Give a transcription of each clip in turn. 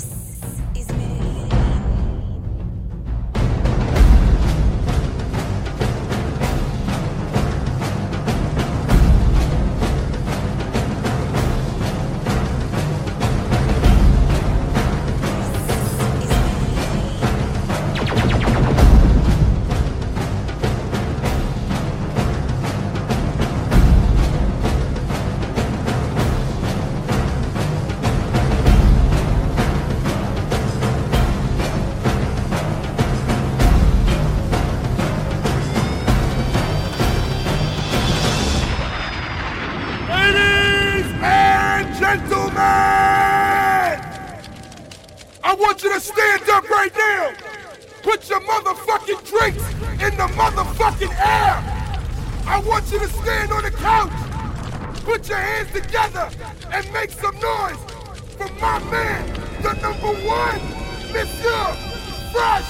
Peace. I want you to stand on the couch, put your hands together, and make some noise for my man, the number one, Mr. Fresh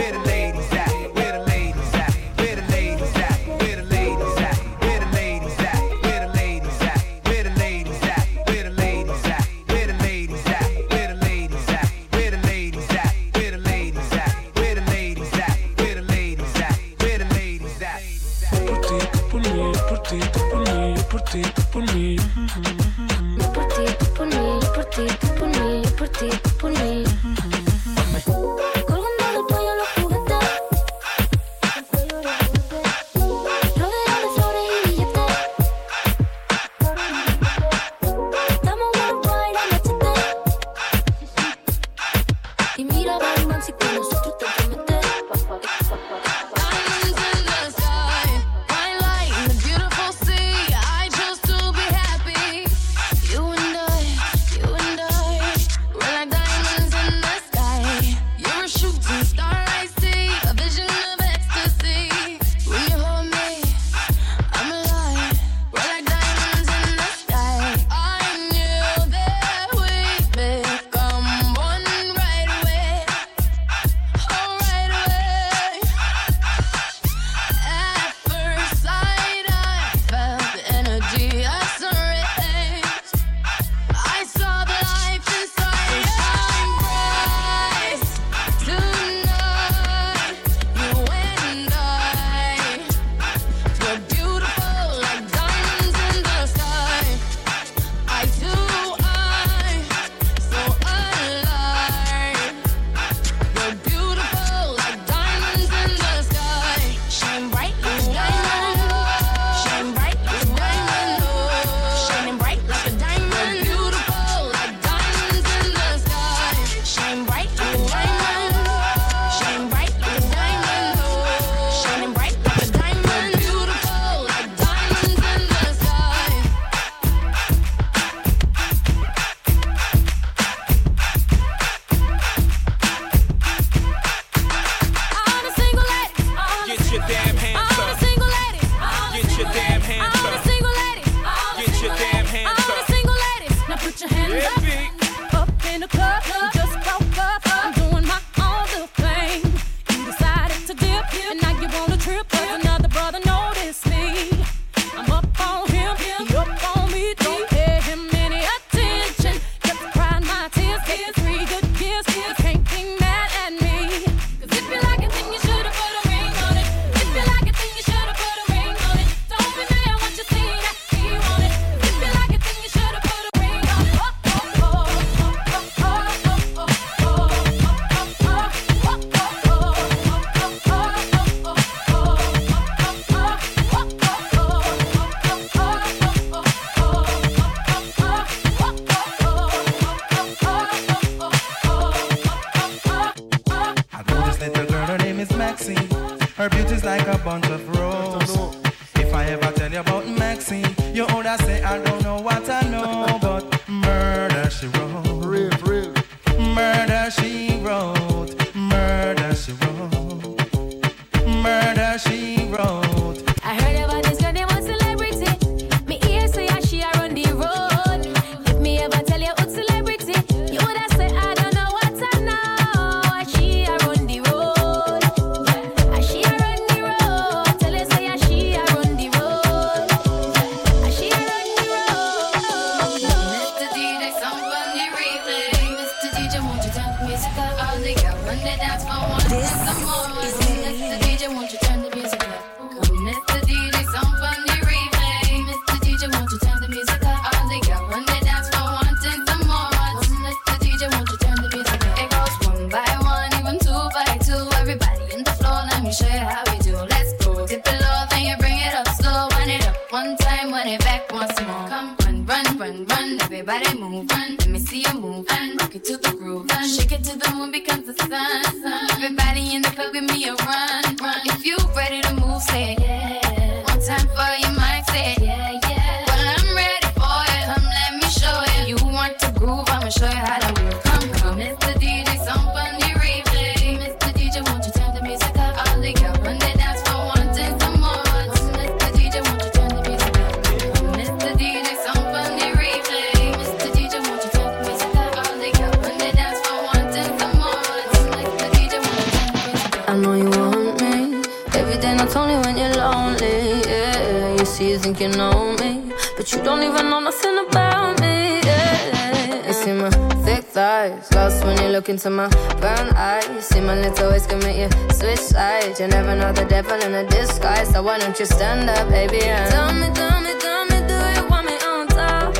Think you know me, but you don't even know nothing about me. Yeah, you see my thick thighs, lost when you look into my brown eyes. You see my little ways make you switch sides. You never know the devil in a disguise, so why don't you stand up, baby? And tell me, tell me, tell me, do you want me on top?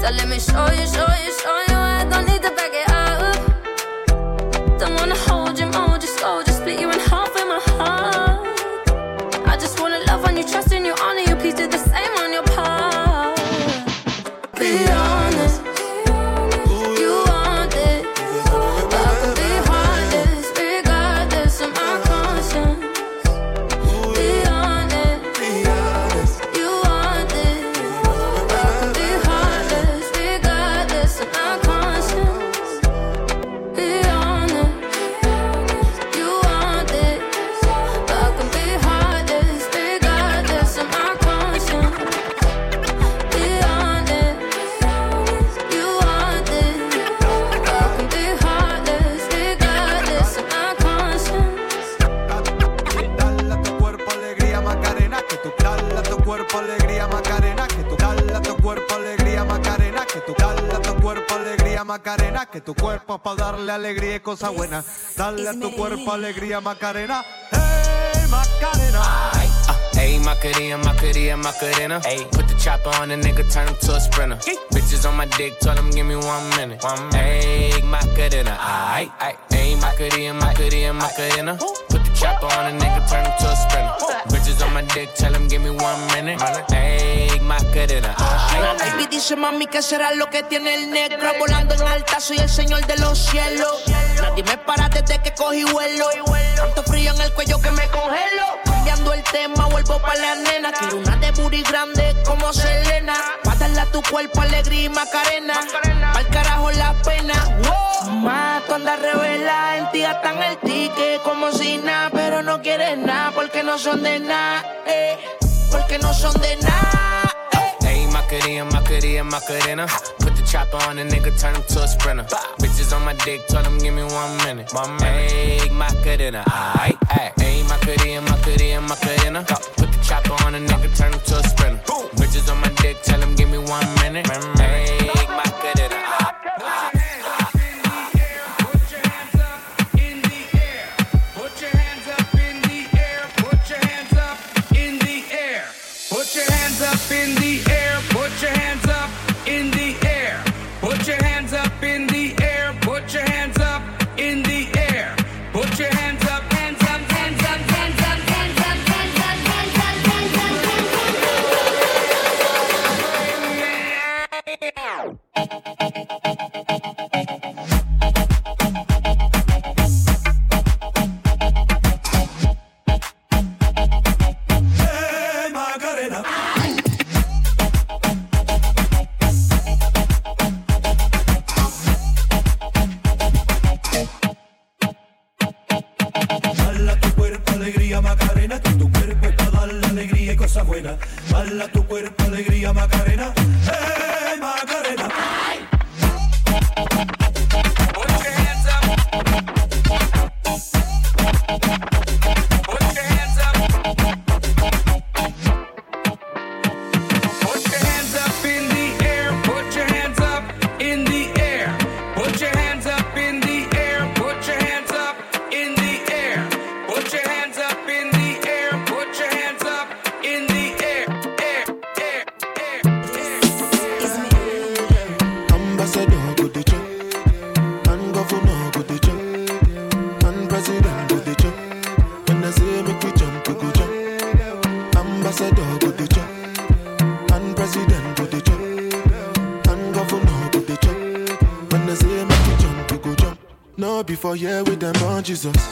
So let me show you, show you, show you. I don't need to back it to the cuerpo alegría Macarena, hey Macarena. Uh, Ayy, Macarena, Macarena, Macarena. Ayy, put the chopper on the nigga, turn him to a sprinter. Bitches on my dick, tell him give me one minute. One minute. Ayy, Macarena, aight, aight. Ayy, Macarena, Macarena, Macarena. Put the chopper on the nigga, dick, tell him give me one minute. Ayy, Macarena, aight. Baby dice mami que será lo que tiene el negro. Volando en alta soy el señor de los cielos. Nadie me para desde que cogí vuelo. Tanto frío en el cuello que me congelo. Cambiando el tema vuelvo pa' la nena. Quiero una de booty grande como Selena. Pa' a tu cuerpo alegría y macarena. Pa'l carajo la pena. Más tú andas revela En ti gastan el ticket como si nada Pero no quieres nada porque no son de nada eh, Porque no son de nada eh. Ayy, Macarena, Macarena, Macarena. Put the chopper on the nigga, turn him to a sprinter. Bitches on my dick, tell him give me one minute. One minute. Macarena, aight, aight. Ayy, Macarena, Macarena, Macarena. Put the chopper on the nigga, turn him to a sprinter. Bitches on my dick, tell him give me one minute. Ayy, Jesus.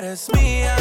eres mía.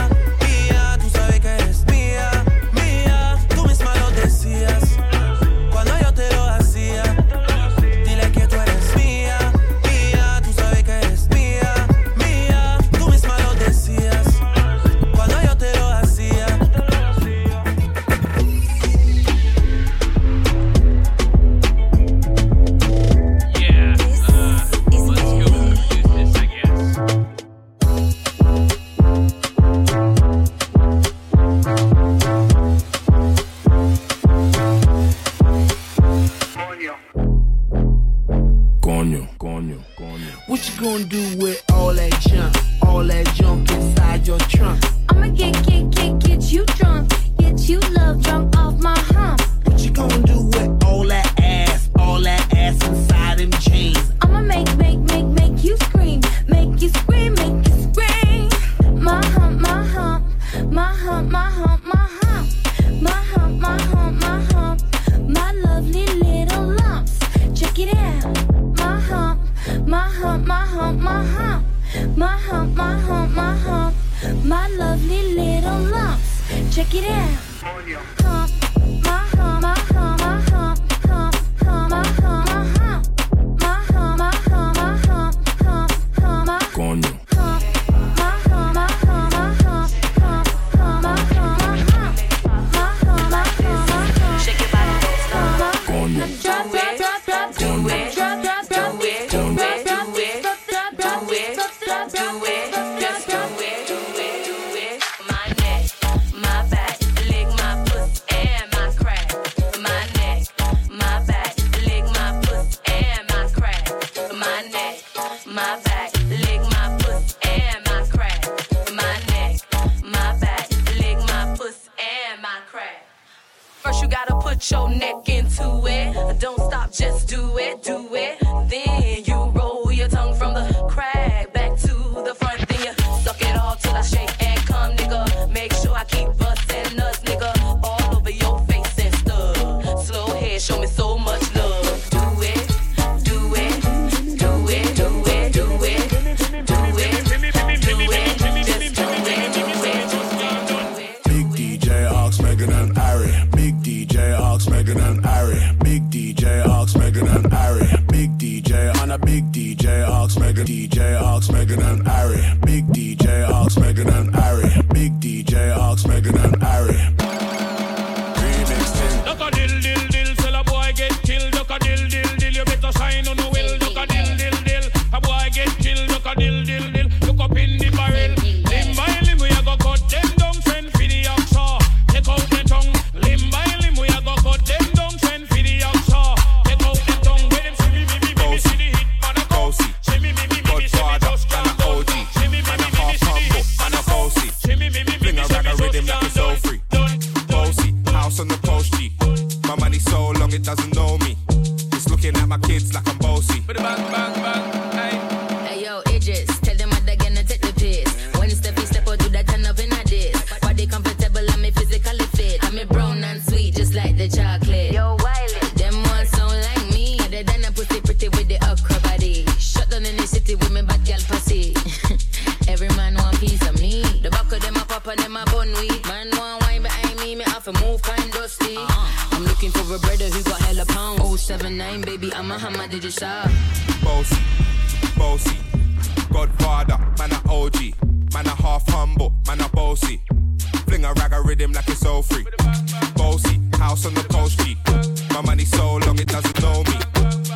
money so long it doesn't know me.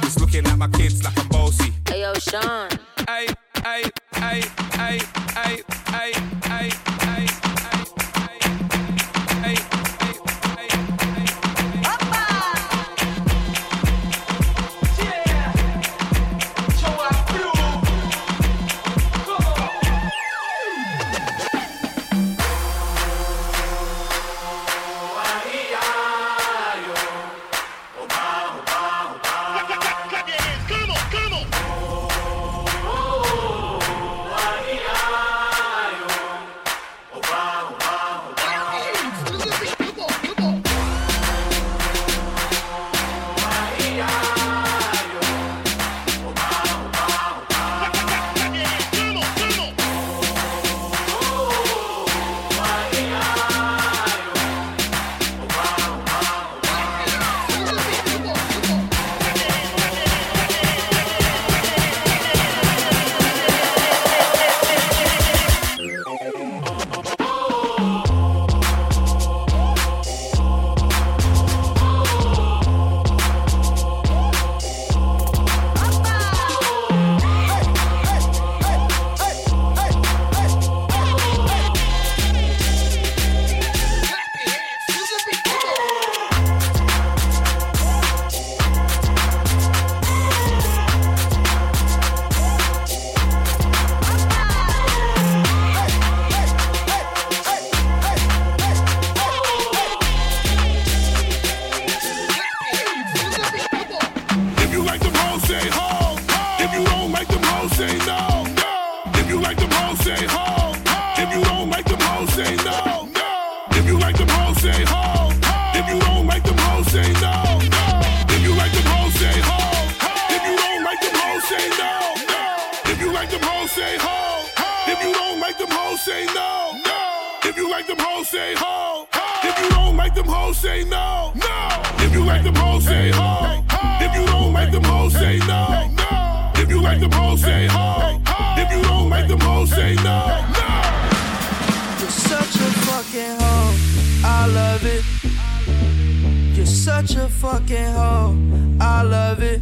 It's looking at my kids like I'm bossy. Hey, yo, Sean. Hey, like them hoes, say ho. If you don't like them hoes, say no. You're such a fucking hoe. I love it. You're such a fucking hoe. I love it.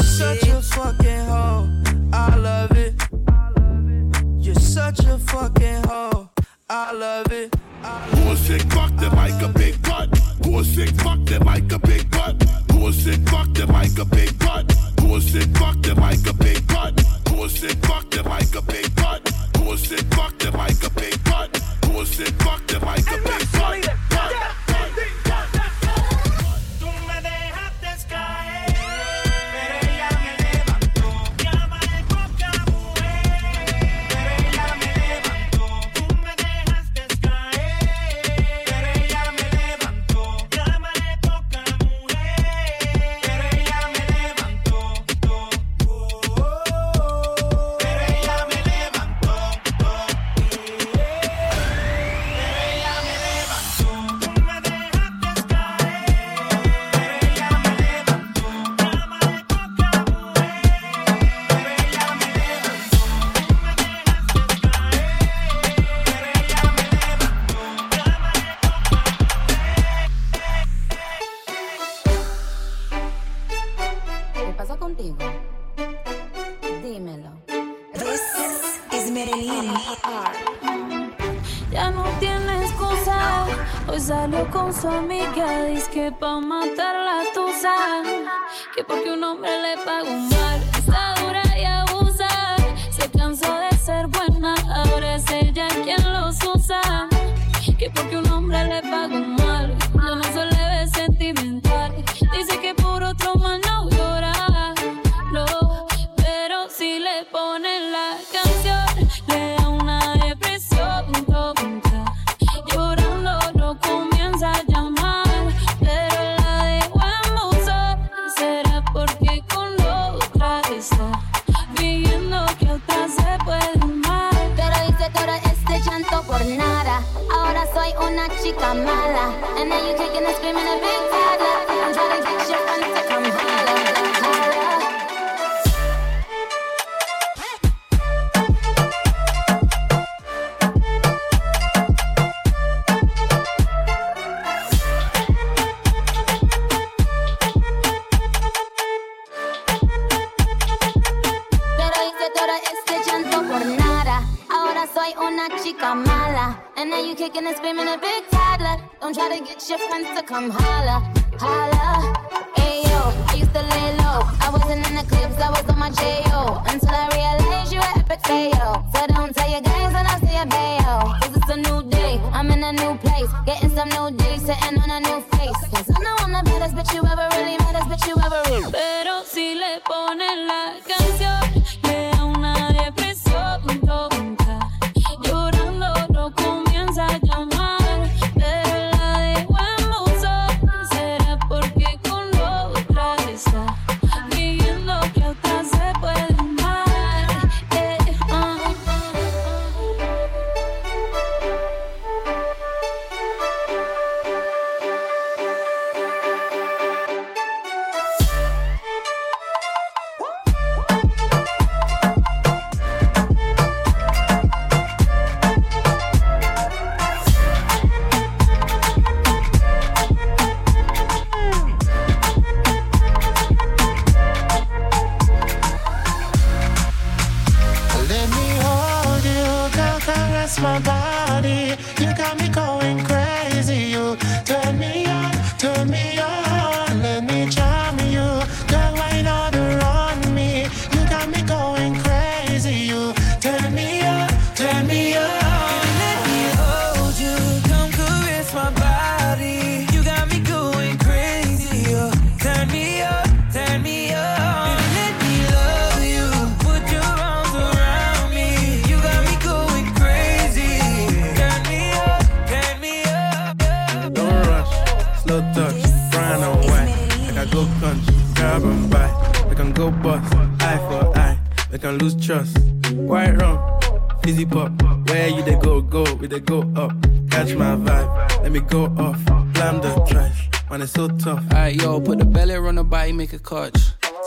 You're such a fucking hoe. I love it. You're such a fucking hoe. I love it. Sick fuck them like a big butt? Sick fuck them like a big butt? Sick fuck them like a big butt? Sick fuck them like a big butt? Sick fuck them like a big butt? Sick fuck them like a big butt? Who fuck them like a big butt? Una chica mala. And now you kicking and screaming a big toddler. Don't try to get your friends to come holla, holla. Ayo, I used to lay low. I wasn't in the clips, I was on my J.O. Until I realized you were epic fail. So don't tell your guys when I say a bayo. Cause it's a new day, I'm in a new place. Getting some new days, sitting on a new face. Cause I know I'm the baddest bitch you ever really, baddest bitch you ever really. Pero si le ponen la canción, I go country, grab and buy. We can go bust, eye for eye. We can lose trust. White rum, fizzy pop. Where you they go, go, we they go up. Catch my vibe, let me go off. Blam the trash, man, it's so tough. Alright, yo, put the belly on the body, make a catch.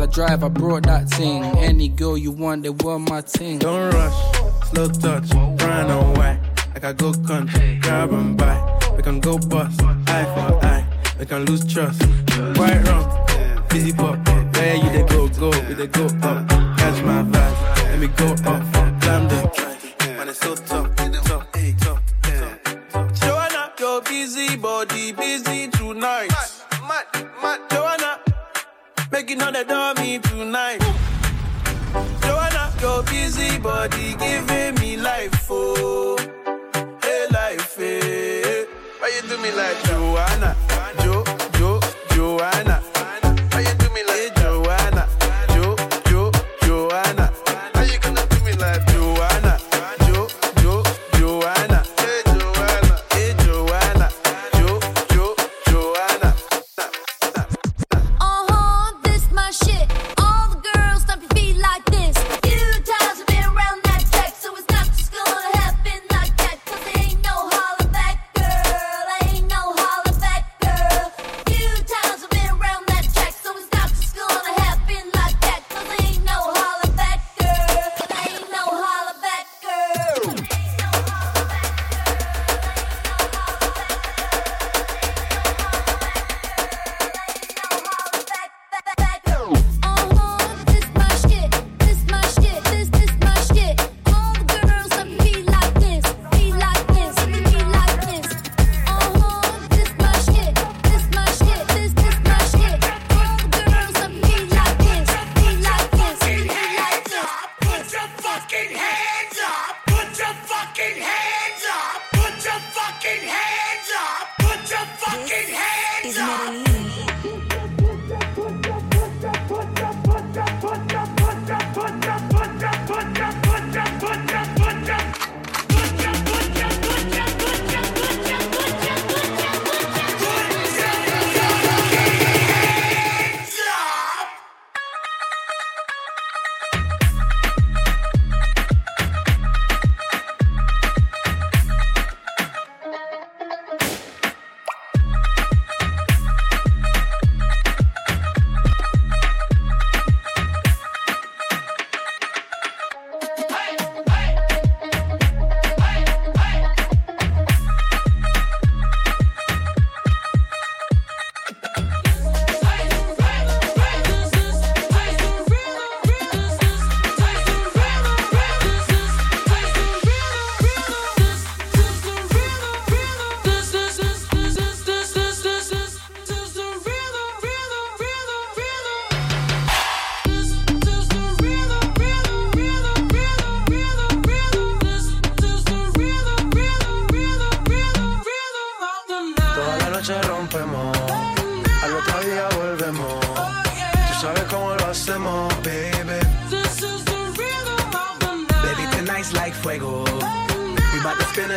I drive, I brought that thing. Any girl you want, they were my thing. Don't rush, slow touch, brown and white. Like I go country, grab and buy. We can go bust, eye for eye. We can lose trust. White rum, busy pop. Where you they go, go, we they go up. Catch my vibe, let me go up. Blam the trash, man, it's so tough, tough, tough. Joanna, your busy body busy tonight. Mad, mad, Joanna, making all the dummy tonight. Joanna, your busy body giving me life, oh, hey life, hey. Why you do me like Joanna, Jo, Jo, Joanna?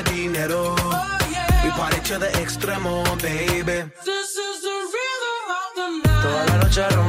Bout to spend the dinero. Oh, baby. This is the extremo, baby. Toda la noche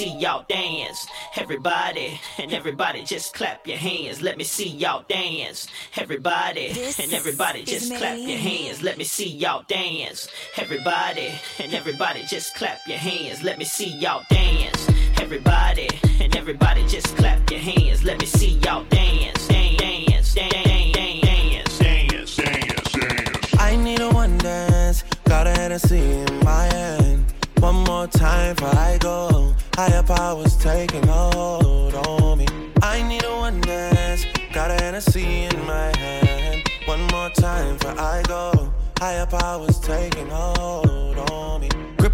see y'all dance. Everybody, and everybody just clap your hands. Let me see y'all dance. Everybody, and everybody is just clap your hands. Let me see y'all dance. Everybody, and everybody just clap your hands. Let me see y'all dance. Everybody, and everybody just clap your hands. Let me see y'all dance. Dance, dance, dance, dance, dance, dance, dance, dance. I need a one dance, got a Hennessy in my hand. One more time before I go. Higher powers taking hold on me. I need a one dance, got a Hennessy in my hand. One more time before I go. Higher powers taking hold on me.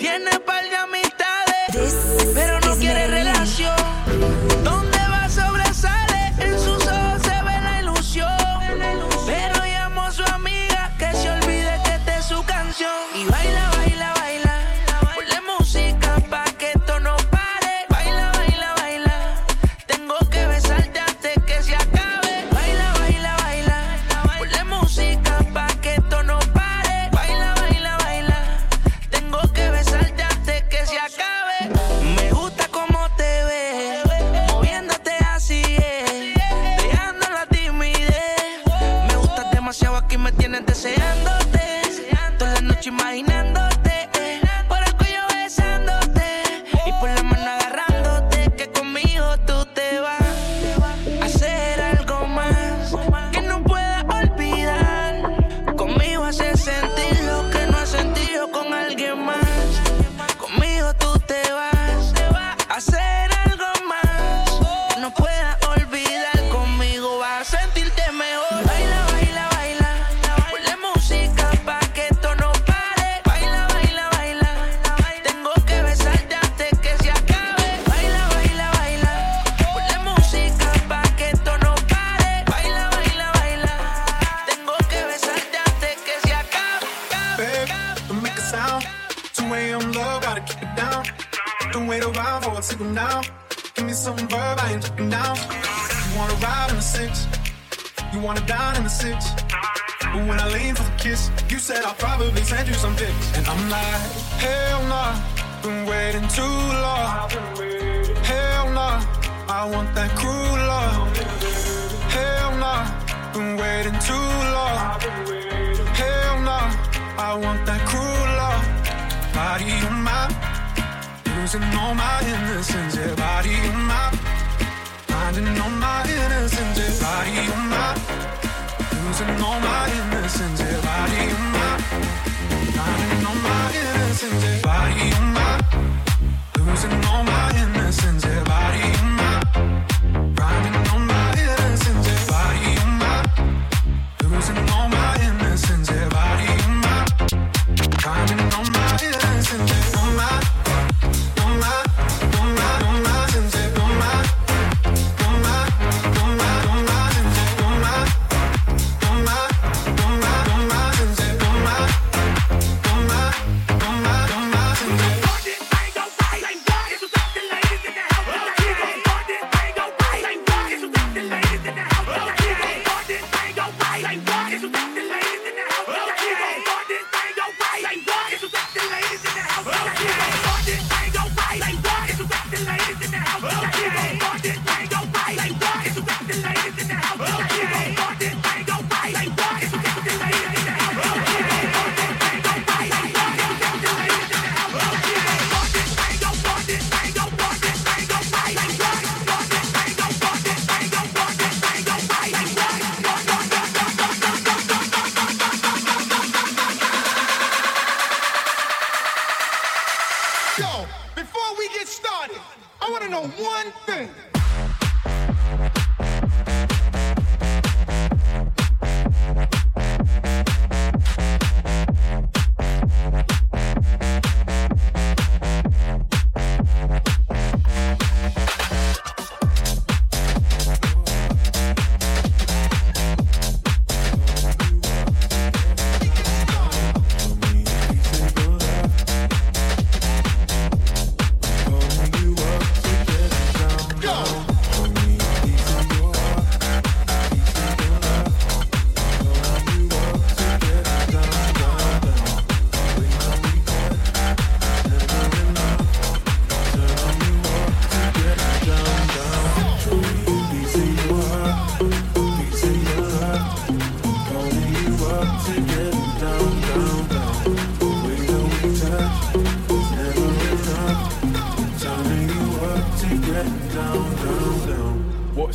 Tiene par de amistades, pero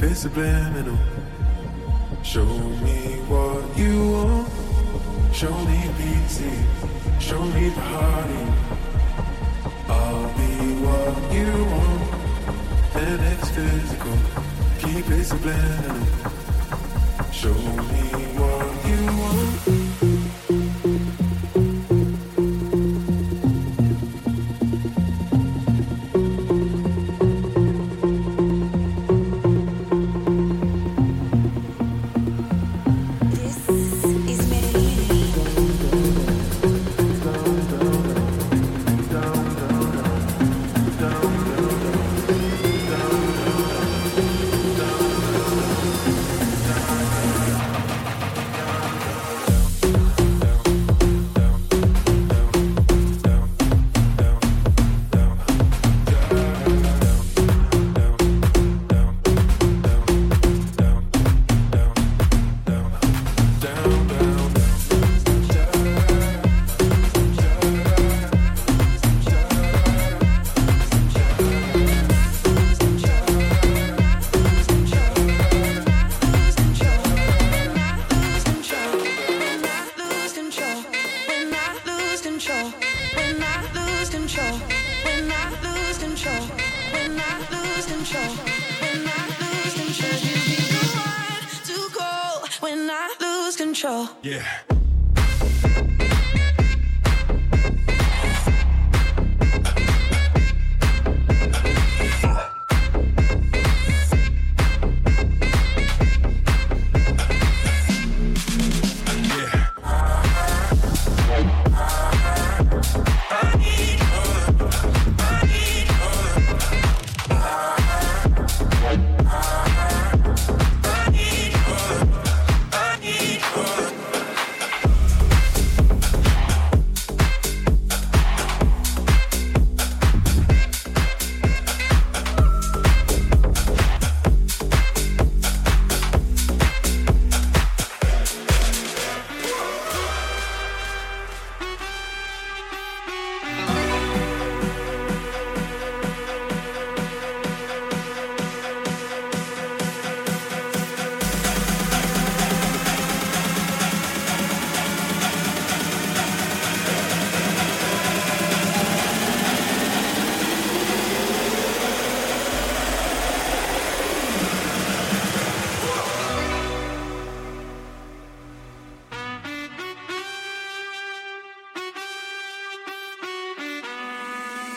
been subliminal. Show me what you want. Show me beauty. Show me the party. I'll be what you want. And it's physical. Keep it subliminal. Show me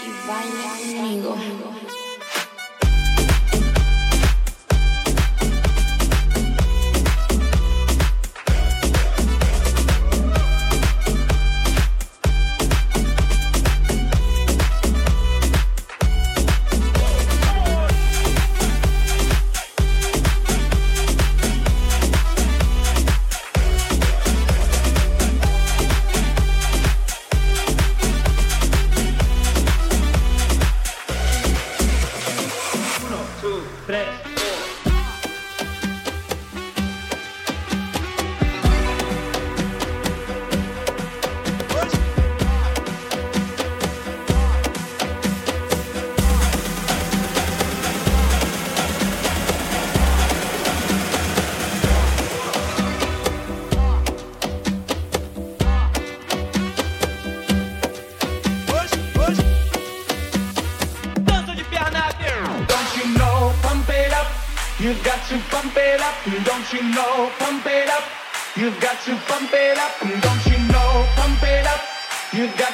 y baila conmigo.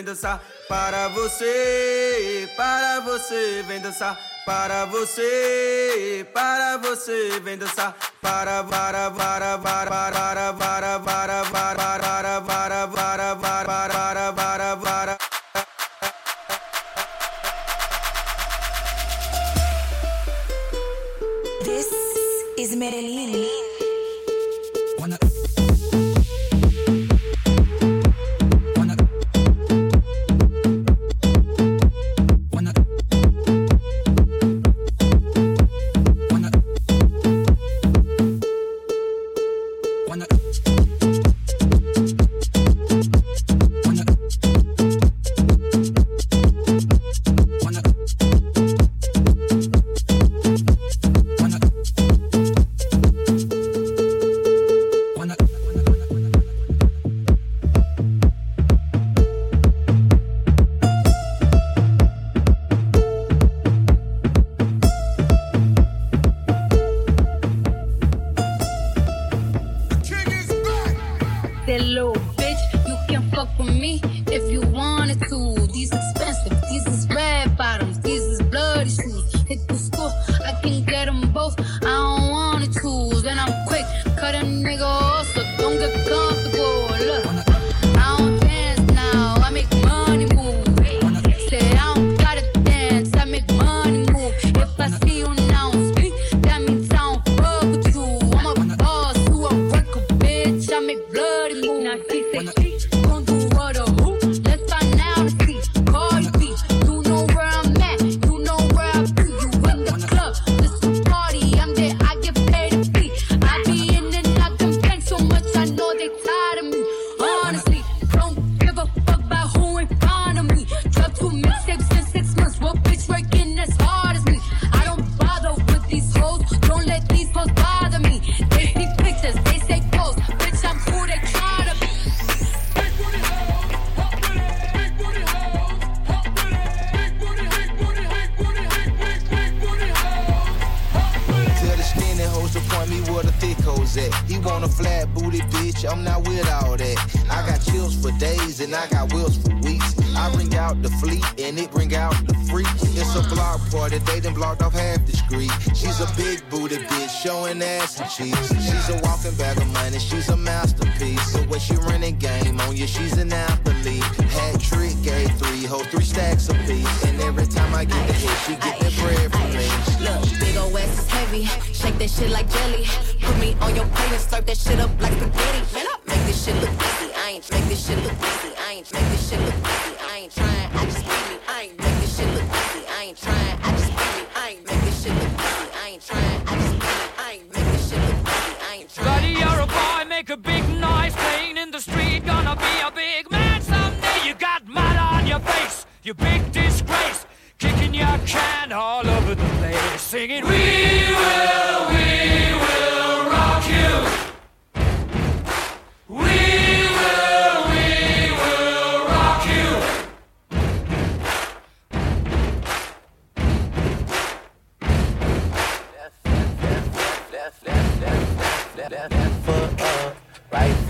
vem dançar para você, para você, vem dançar para você, para você, vem dançar para para para para para para para para para para para para para para para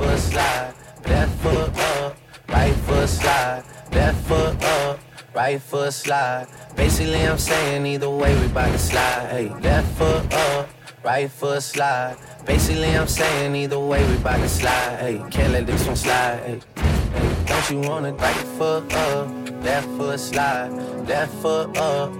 foot slide, left foot up, right foot slide, left foot up, right foot slide. Basically, I'm saying either way, we bout to slide. Hey, left foot up, right foot slide. Basically, I'm saying either way, we bout to slide. Hey, can't let this one slide. Hey, hey, don't you wanna right foot up, left foot slide, left foot up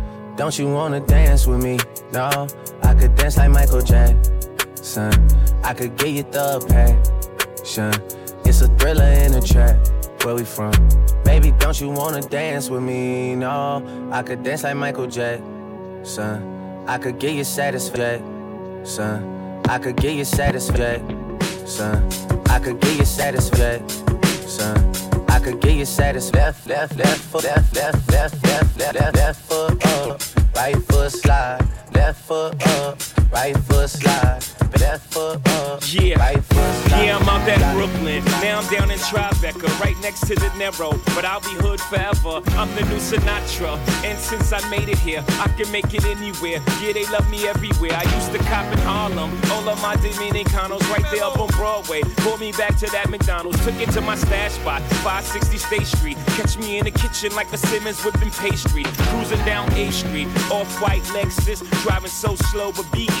Don't you wanna dance with me? No, I could dance like Michael Jackson. I could get you the passion. It's a thriller in a trap. Where we from? Baby, don't you wanna dance with me? No, I could dance like Michael Jackson. I could get you satisfaction. I could get you satisfaction. I could get you satisfaction. I could get you satisfaction. Left, left, left foot, left, left, left, left, left, left, left foot. Oh right foot slide, left foot up, right foot slide, left foot up, Yeah. right foot slide. Yeah, I'm out at Brooklyn. Now I'm down in Tribeca, right next to the Narrow. But I'll be hood forever. I'm the new Sinatra. And since I made it here, I can make it anywhere. Yeah, they love me everywhere. I used to cop in Harlem. All of my Dominicanos right there up on Broadway. Pulled me back to that McDonald's. Took it to my stash spot, 560 State Street. Catch me in the kitchen like a Simmons whipping pastry. Cruising down A Street, off-white Lexus. Driving so slow, but BK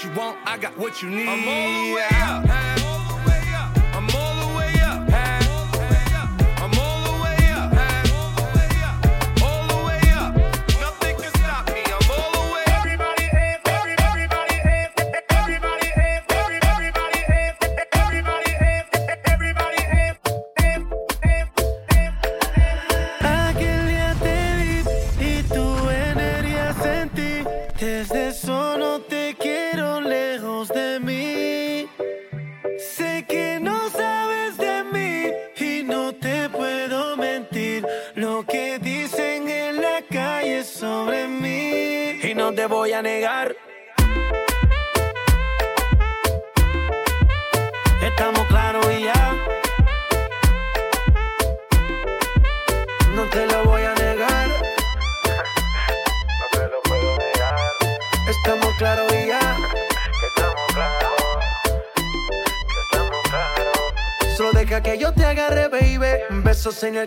What you want, I got what you need. I'm all the Besos en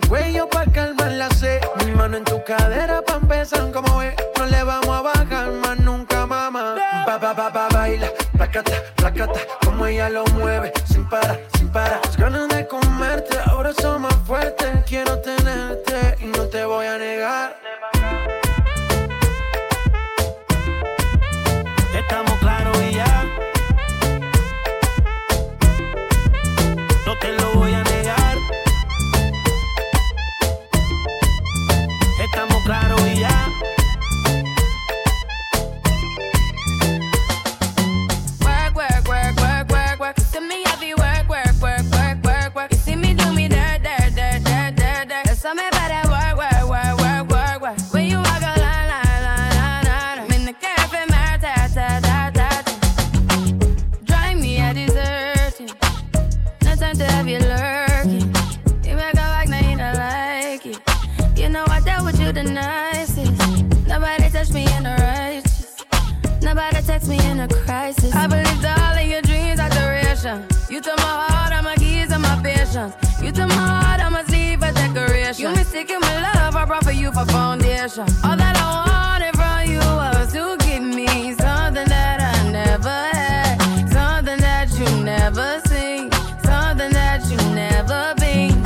For you for foundation. All that I wanted from you was to give me something that I never had, something that you never seen, something that you never been.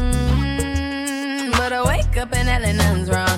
Mm-hmm. But I wake up and nothing's wrong.